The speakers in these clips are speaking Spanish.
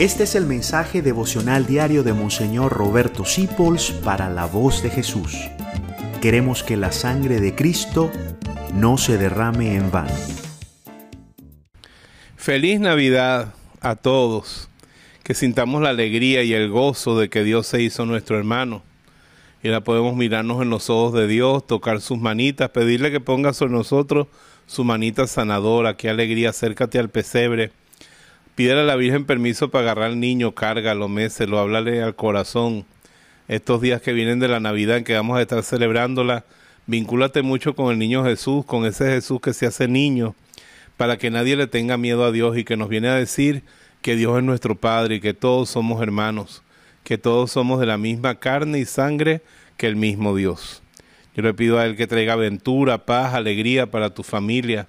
Este es el mensaje devocional diario de Monseñor Roberto Sipols para la voz de Jesús. Queremos que la sangre de Cristo no se derrame en vano. Feliz Navidad a todos. Que sintamos la alegría y el gozo de que Dios se hizo nuestro hermano. Y ahora podemos mirarnos en los ojos de Dios, tocar sus manitas, pedirle que ponga sobre nosotros su manita sanadora. Qué alegría, acércate al pesebre Pídele a la Virgen permiso para agarrar al niño, cárgalo, méselo, háblale al corazón. Estos días que vienen de la Navidad en que vamos a estar celebrándola, vincúlate mucho con el niño Jesús, con ese Jesús que se hace niño, para que nadie le tenga miedo a Dios y que nos viene a decir que Dios es nuestro Padre y que todos somos hermanos, que todos somos de la misma carne y sangre que el mismo Dios. Yo le pido a Él que traiga aventura, paz, alegría para tu familia,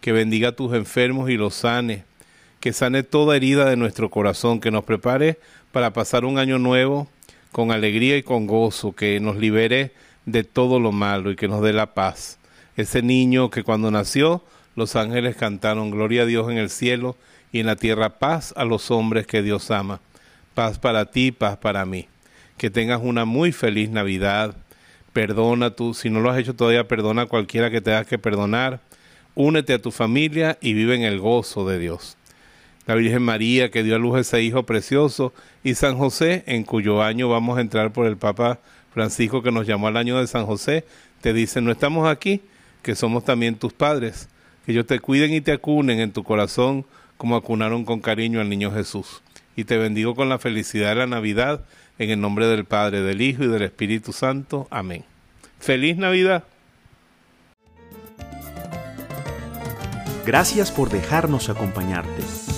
que bendiga a tus enfermos y los sane, que sane toda herida de nuestro corazón, que nos prepare para pasar un año nuevo con alegría y con gozo, que nos libere de todo lo malo y que nos dé la paz. Ese niño que cuando nació los ángeles cantaron Gloria a Dios en el cielo y en la tierra paz a los hombres que Dios ama. Paz para ti, paz para mí. Que tengas una muy feliz Navidad. Perdona tú, si no lo has hecho todavía, perdona a cualquiera que tengas que perdonar. Únete a tu familia y vive en el gozo de Dios la Virgen María que dio a luz a ese hijo precioso y San José, en cuyo año vamos a entrar por el Papa Francisco que nos llamó al año de San José, te dice, no estamos aquí, que somos también tus padres, que ellos te cuiden y te acunen en tu corazón como acunaron con cariño al niño Jesús. Y te bendigo con la felicidad de la Navidad, en el nombre del Padre, del Hijo y del Espíritu Santo. Amén. Feliz Navidad. Gracias por dejarnos acompañarte.